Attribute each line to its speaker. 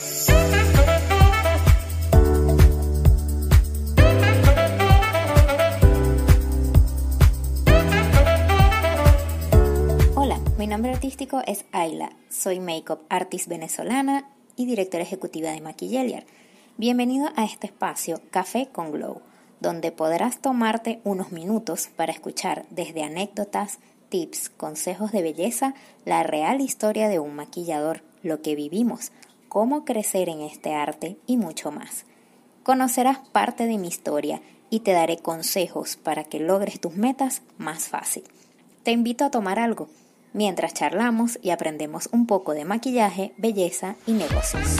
Speaker 1: Hola, mi nombre artístico es Ayla, soy makeup artist venezolana y directora ejecutiva de Maquilleliar. Bienvenido a este espacio Café con Glow, donde podrás tomarte unos minutos para escuchar desde anécdotas, tips, consejos de belleza, la real historia de un maquillador, lo que vivimos, cómo crecer en este arte y mucho más. Conocerás parte de mi historia y te daré consejos para que logres tus metas más fácil. Te invito a tomar algo mientras charlamos y aprendemos un poco de maquillaje, belleza y negocios.